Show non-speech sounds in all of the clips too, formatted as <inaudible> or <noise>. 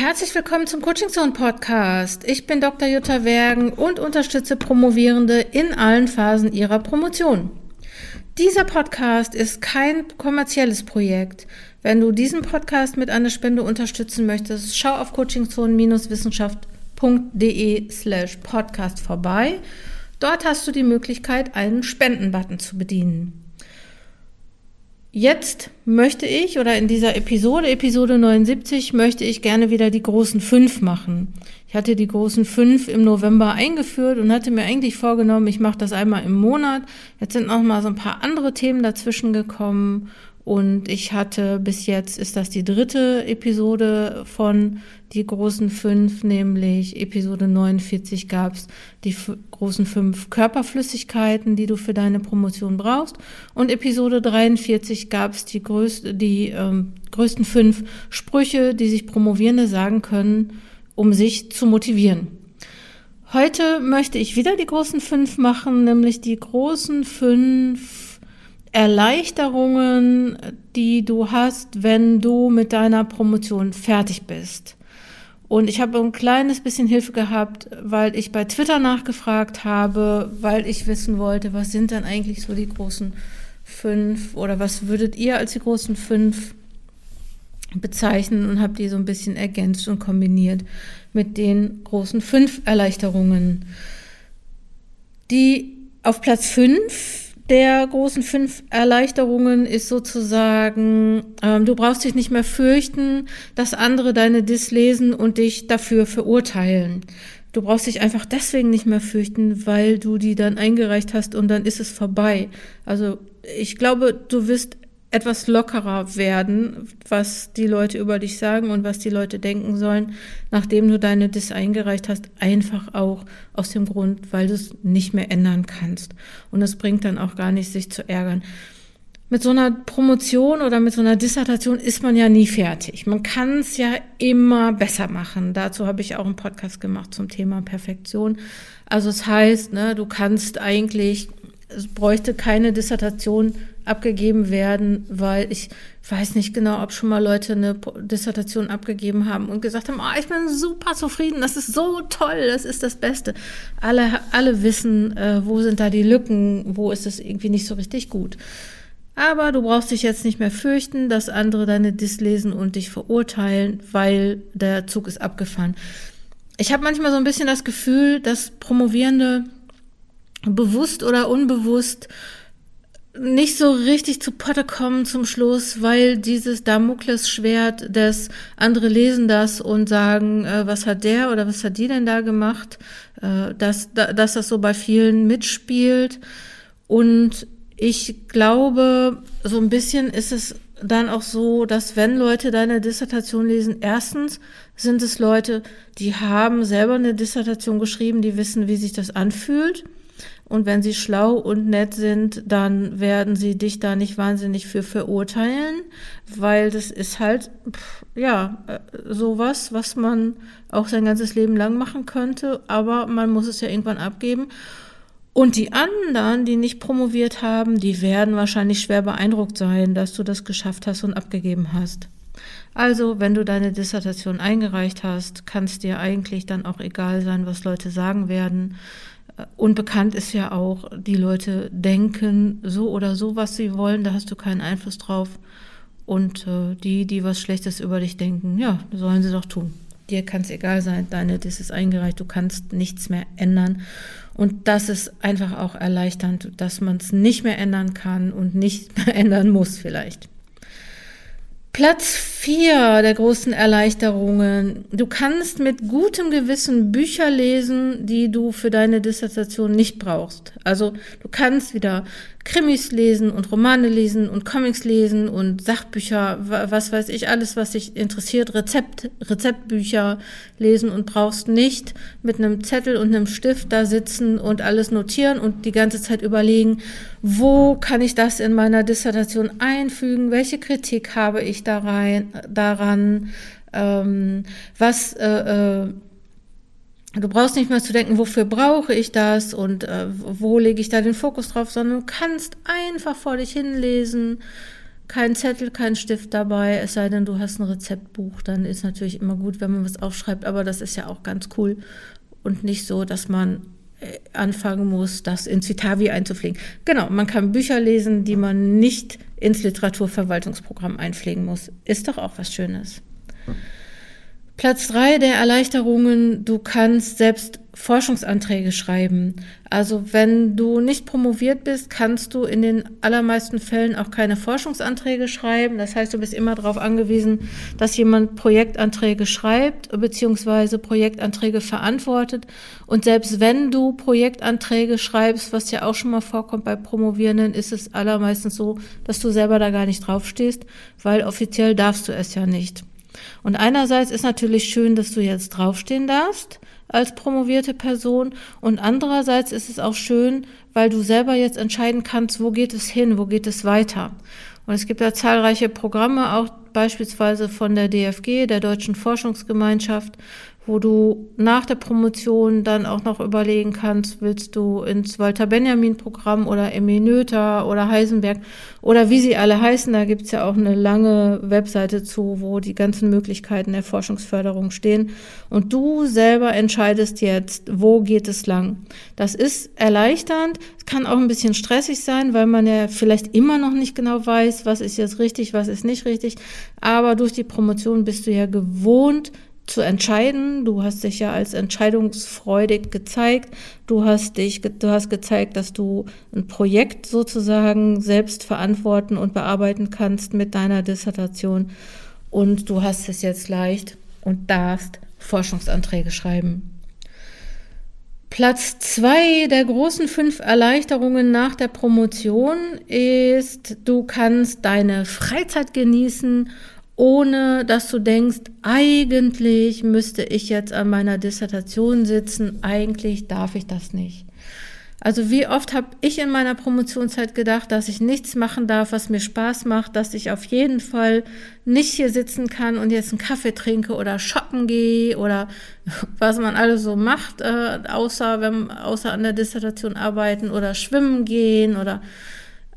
Herzlich willkommen zum Coaching Zone Podcast. Ich bin Dr. Jutta Wergen und unterstütze Promovierende in allen Phasen ihrer Promotion. Dieser Podcast ist kein kommerzielles Projekt. Wenn du diesen Podcast mit einer Spende unterstützen möchtest, schau auf coachingzone-wissenschaft.de slash podcast vorbei. Dort hast du die Möglichkeit, einen Spendenbutton zu bedienen. Jetzt möchte ich oder in dieser Episode, Episode 79, möchte ich gerne wieder die großen fünf machen. Ich hatte die großen fünf im November eingeführt und hatte mir eigentlich vorgenommen, ich mache das einmal im Monat. Jetzt sind noch mal so ein paar andere Themen dazwischen gekommen und ich hatte bis jetzt ist das die dritte Episode von die großen fünf, nämlich Episode 49 gab es die großen fünf Körperflüssigkeiten, die du für deine Promotion brauchst. Und Episode 43 gab es die, größte, die ähm, größten fünf Sprüche, die sich Promovierende sagen können, um sich zu motivieren. Heute möchte ich wieder die großen fünf machen, nämlich die großen fünf Erleichterungen, die du hast, wenn du mit deiner Promotion fertig bist. Und ich habe ein kleines bisschen Hilfe gehabt, weil ich bei Twitter nachgefragt habe, weil ich wissen wollte, was sind dann eigentlich so die großen fünf oder was würdet ihr als die großen fünf bezeichnen und habe die so ein bisschen ergänzt und kombiniert mit den großen fünf Erleichterungen. Die auf Platz fünf der großen fünf Erleichterungen ist sozusagen, ähm, du brauchst dich nicht mehr fürchten, dass andere deine Dis lesen und dich dafür verurteilen. Du brauchst dich einfach deswegen nicht mehr fürchten, weil du die dann eingereicht hast und dann ist es vorbei. Also ich glaube, du wirst etwas lockerer werden, was die Leute über dich sagen und was die Leute denken sollen, nachdem du deine Dis eingereicht hast, einfach auch aus dem Grund, weil du es nicht mehr ändern kannst. Und es bringt dann auch gar nicht, sich zu ärgern. Mit so einer Promotion oder mit so einer Dissertation ist man ja nie fertig. Man kann es ja immer besser machen. Dazu habe ich auch einen Podcast gemacht zum Thema Perfektion. Also es das heißt, ne, du kannst eigentlich, es bräuchte keine Dissertation abgegeben werden, weil ich weiß nicht genau, ob schon mal Leute eine Dissertation abgegeben haben und gesagt haben, oh, ich bin super zufrieden, das ist so toll, das ist das Beste. Alle, alle wissen, äh, wo sind da die Lücken, wo ist es irgendwie nicht so richtig gut. Aber du brauchst dich jetzt nicht mehr fürchten, dass andere deine Dis lesen und dich verurteilen, weil der Zug ist abgefahren. Ich habe manchmal so ein bisschen das Gefühl, dass Promovierende bewusst oder unbewusst nicht so richtig zu Potte kommen zum Schluss, weil dieses Damoklesschwert des andere lesen das und sagen, äh, was hat der oder was hat die denn da gemacht, äh, dass, da, dass das so bei vielen mitspielt. Und ich glaube, so ein bisschen ist es dann auch so, dass wenn Leute deine Dissertation lesen, erstens sind es Leute, die haben selber eine Dissertation geschrieben, die wissen, wie sich das anfühlt und wenn sie schlau und nett sind, dann werden sie dich da nicht wahnsinnig für verurteilen, weil das ist halt, pff, ja, äh, sowas, was man auch sein ganzes Leben lang machen könnte, aber man muss es ja irgendwann abgeben. Und die anderen, die nicht promoviert haben, die werden wahrscheinlich schwer beeindruckt sein, dass du das geschafft hast und abgegeben hast. Also, wenn du deine Dissertation eingereicht hast, kann es dir eigentlich dann auch egal sein, was Leute sagen werden. Und bekannt ist ja auch, die Leute denken so oder so, was sie wollen, da hast du keinen Einfluss drauf. Und äh, die, die was Schlechtes über dich denken, ja, sollen sie doch tun. Dir kann es egal sein, deine, das ist eingereicht, du kannst nichts mehr ändern. Und das ist einfach auch erleichternd, dass man es nicht mehr ändern kann und nicht <laughs> mehr ändern muss vielleicht. Platz vier der großen Erleichterungen. Du kannst mit gutem Gewissen Bücher lesen, die du für deine Dissertation nicht brauchst. Also du kannst wieder Krimis lesen und Romane lesen und Comics lesen und Sachbücher, was weiß ich, alles, was dich interessiert, Rezept, Rezeptbücher lesen und brauchst nicht mit einem Zettel und einem Stift da sitzen und alles notieren und die ganze Zeit überlegen, wo kann ich das in meiner Dissertation einfügen, welche Kritik habe ich da rein, daran, ähm, was äh, äh, Du brauchst nicht mehr zu denken, wofür brauche ich das und äh, wo lege ich da den Fokus drauf, sondern du kannst einfach vor dich hinlesen, kein Zettel, kein Stift dabei, es sei denn, du hast ein Rezeptbuch, dann ist natürlich immer gut, wenn man was aufschreibt, aber das ist ja auch ganz cool und nicht so, dass man äh, anfangen muss, das ins Vitavi einzupflegen. Genau, man kann Bücher lesen, die man nicht ins Literaturverwaltungsprogramm einpflegen muss. Ist doch auch was Schönes. Platz drei der Erleichterungen, du kannst selbst Forschungsanträge schreiben. Also wenn du nicht promoviert bist, kannst du in den allermeisten Fällen auch keine Forschungsanträge schreiben. Das heißt, du bist immer darauf angewiesen, dass jemand Projektanträge schreibt bzw. Projektanträge verantwortet. Und selbst wenn du Projektanträge schreibst, was ja auch schon mal vorkommt bei Promovierenden, ist es allermeistens so, dass du selber da gar nicht draufstehst, weil offiziell darfst du es ja nicht. Und einerseits ist natürlich schön, dass du jetzt draufstehen darfst als promovierte Person und andererseits ist es auch schön, weil du selber jetzt entscheiden kannst, wo geht es hin, wo geht es weiter. Und es gibt ja zahlreiche Programme, auch beispielsweise von der DFG, der Deutschen Forschungsgemeinschaft, wo du nach der Promotion dann auch noch überlegen kannst, willst du ins Walter Benjamin Programm oder Emmy Noether oder Heisenberg oder wie sie alle heißen, da gibt's ja auch eine lange Webseite zu, wo die ganzen Möglichkeiten der Forschungsförderung stehen. Und du selber entscheidest jetzt, wo geht es lang. Das ist erleichternd, es kann auch ein bisschen stressig sein, weil man ja vielleicht immer noch nicht genau weiß, was ist jetzt richtig, was ist nicht richtig. Aber durch die Promotion bist du ja gewohnt, zu entscheiden. Du hast dich ja als entscheidungsfreudig gezeigt. Du hast dich, du hast gezeigt, dass du ein Projekt sozusagen selbst verantworten und bearbeiten kannst mit deiner Dissertation. Und du hast es jetzt leicht und darfst Forschungsanträge schreiben. Platz zwei der großen fünf Erleichterungen nach der Promotion ist, du kannst deine Freizeit genießen ohne dass du denkst, eigentlich müsste ich jetzt an meiner Dissertation sitzen, eigentlich darf ich das nicht. Also wie oft habe ich in meiner Promotionszeit gedacht, dass ich nichts machen darf, was mir Spaß macht, dass ich auf jeden Fall nicht hier sitzen kann und jetzt einen Kaffee trinke oder shoppen gehe oder <laughs> was man alles so macht, äh, außer, wenn, außer an der Dissertation arbeiten oder schwimmen gehen oder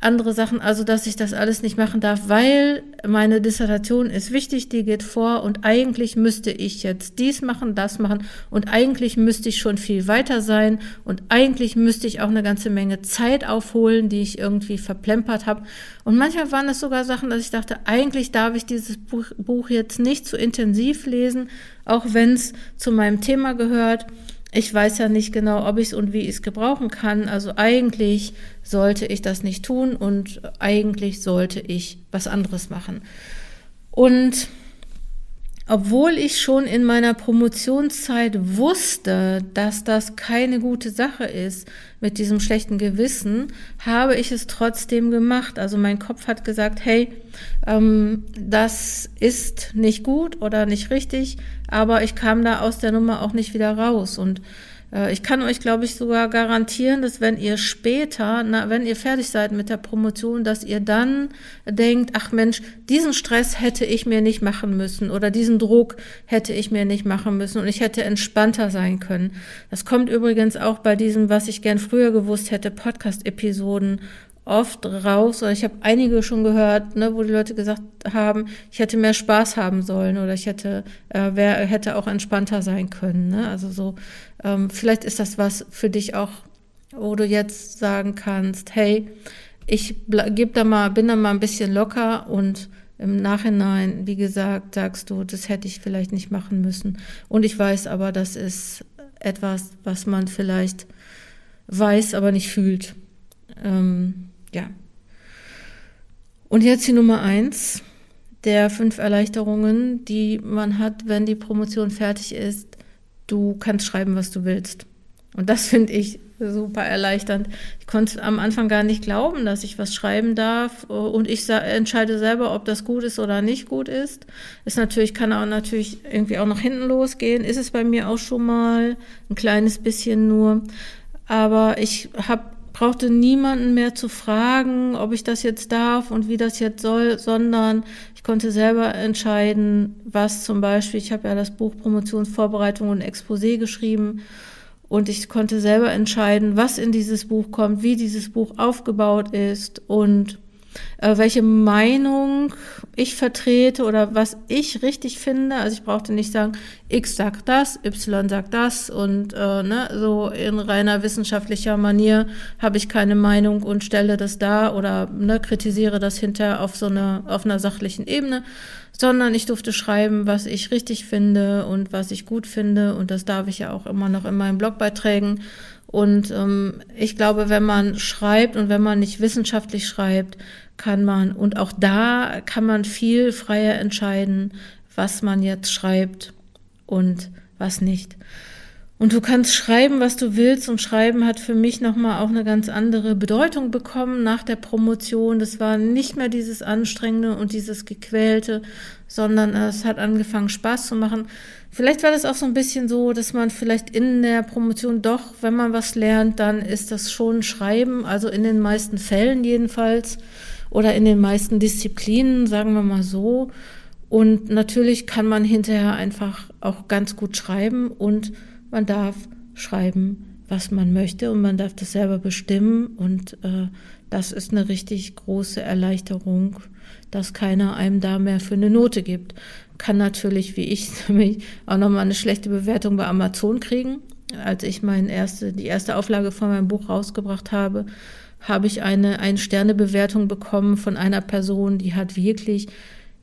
andere Sachen, also dass ich das alles nicht machen darf, weil meine Dissertation ist wichtig, die geht vor und eigentlich müsste ich jetzt dies machen, das machen und eigentlich müsste ich schon viel weiter sein und eigentlich müsste ich auch eine ganze Menge Zeit aufholen, die ich irgendwie verplempert habe. Und manchmal waren das sogar Sachen, dass ich dachte, eigentlich darf ich dieses Buch, Buch jetzt nicht zu so intensiv lesen, auch wenn es zu meinem Thema gehört ich weiß ja nicht genau, ob ich es und wie ich es gebrauchen kann. Also eigentlich sollte ich das nicht tun und eigentlich sollte ich was anderes machen. Und obwohl ich schon in meiner Promotionszeit wusste, dass das keine gute Sache ist mit diesem schlechten Gewissen, habe ich es trotzdem gemacht. Also mein Kopf hat gesagt, hey, ähm, das ist nicht gut oder nicht richtig, aber ich kam da aus der Nummer auch nicht wieder raus. Und ich kann euch, glaube ich, sogar garantieren, dass wenn ihr später, na, wenn ihr fertig seid mit der Promotion, dass ihr dann denkt, ach Mensch, diesen Stress hätte ich mir nicht machen müssen oder diesen Druck hätte ich mir nicht machen müssen und ich hätte entspannter sein können. Das kommt übrigens auch bei diesem, was ich gern früher gewusst hätte, Podcast-Episoden oft raus, oder ich habe einige schon gehört, ne, wo die Leute gesagt haben, ich hätte mehr Spaß haben sollen oder ich hätte, äh, wer hätte auch entspannter sein können. Ne? Also so, ähm, vielleicht ist das was für dich auch, wo du jetzt sagen kannst, hey, ich geb da mal, bin da mal ein bisschen locker und im Nachhinein, wie gesagt, sagst du, das hätte ich vielleicht nicht machen müssen. Und ich weiß aber, das ist etwas, was man vielleicht weiß, aber nicht fühlt. Ähm, ja. Und jetzt die Nummer eins der fünf Erleichterungen, die man hat, wenn die Promotion fertig ist. Du kannst schreiben, was du willst. Und das <laughs> finde ich super erleichternd. Ich konnte am Anfang gar nicht glauben, dass ich was schreiben darf und ich entscheide selber, ob das gut ist oder nicht gut ist. Ist natürlich, kann auch natürlich irgendwie auch nach hinten losgehen. Ist es bei mir auch schon mal ein kleines bisschen nur. Aber ich habe brauchte niemanden mehr zu fragen, ob ich das jetzt darf und wie das jetzt soll, sondern ich konnte selber entscheiden, was zum Beispiel, ich habe ja das Buch Promotionsvorbereitung und Exposé geschrieben und ich konnte selber entscheiden, was in dieses Buch kommt, wie dieses Buch aufgebaut ist und welche Meinung ich vertrete oder was ich richtig finde. Also ich brauchte nicht sagen, X sagt das, Y sagt das und äh, ne, so in reiner wissenschaftlicher Manier habe ich keine Meinung und stelle das da oder ne, kritisiere das hinterher auf so einer auf einer sachlichen Ebene, sondern ich durfte schreiben, was ich richtig finde und was ich gut finde und das darf ich ja auch immer noch in meinen Blogbeiträgen. Und ähm, ich glaube, wenn man schreibt und wenn man nicht wissenschaftlich schreibt, kann man, und auch da kann man viel freier entscheiden, was man jetzt schreibt und was nicht. Und du kannst schreiben, was du willst. Und Schreiben hat für mich nochmal auch eine ganz andere Bedeutung bekommen nach der Promotion. Das war nicht mehr dieses Anstrengende und dieses Gequälte, sondern es hat angefangen Spaß zu machen. Vielleicht war das auch so ein bisschen so, dass man vielleicht in der Promotion doch, wenn man was lernt, dann ist das schon Schreiben, also in den meisten Fällen jedenfalls oder in den meisten Disziplinen, sagen wir mal so. Und natürlich kann man hinterher einfach auch ganz gut schreiben und man darf schreiben, was man möchte und man darf das selber bestimmen. Und äh, das ist eine richtig große Erleichterung, dass keiner einem da mehr für eine Note gibt. Kann natürlich, wie ich, <laughs> auch nochmal eine schlechte Bewertung bei Amazon kriegen. Als ich mein erste, die erste Auflage von meinem Buch rausgebracht habe, habe ich eine Ein-Sterne-Bewertung bekommen von einer Person, die hat wirklich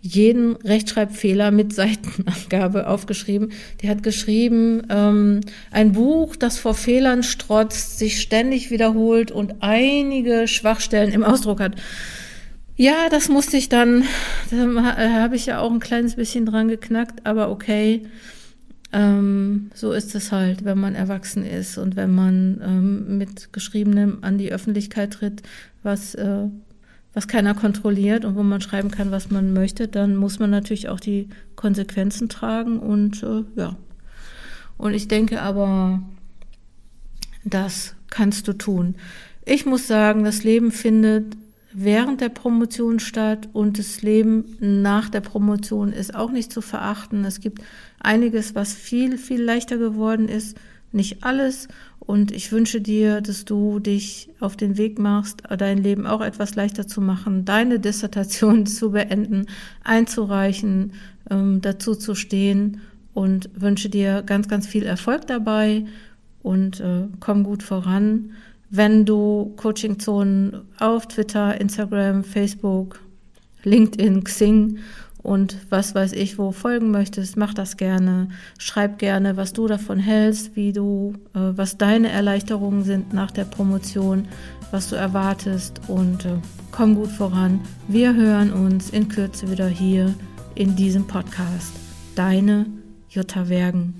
jeden Rechtschreibfehler mit <laughs> Seitenangabe aufgeschrieben. Die hat geschrieben, ähm, ein Buch, das vor Fehlern strotzt, sich ständig wiederholt und einige Schwachstellen im Ausdruck hat. Ja, das musste ich dann, da habe ich ja auch ein kleines bisschen dran geknackt, aber okay. Ähm, so ist es halt, wenn man erwachsen ist und wenn man ähm, mit Geschriebenem an die Öffentlichkeit tritt, was, äh, was keiner kontrolliert und wo man schreiben kann, was man möchte, dann muss man natürlich auch die Konsequenzen tragen und äh, ja. Und ich denke aber, das kannst du tun. Ich muss sagen, das Leben findet während der Promotion statt und das Leben nach der Promotion ist auch nicht zu verachten. Es gibt einiges, was viel, viel leichter geworden ist, nicht alles. Und ich wünsche dir, dass du dich auf den Weg machst, dein Leben auch etwas leichter zu machen, deine Dissertation <laughs> zu beenden, einzureichen, ähm, dazu zu stehen und wünsche dir ganz, ganz viel Erfolg dabei und äh, komm gut voran wenn du Coaching-Zonen auf Twitter, Instagram, Facebook, LinkedIn, Xing und was weiß ich wo folgen möchtest, mach das gerne. Schreib gerne, was du davon hältst, wie du, äh, was deine Erleichterungen sind nach der Promotion, was du erwartest und äh, komm gut voran. Wir hören uns in Kürze wieder hier in diesem Podcast. Deine Jutta Wergen.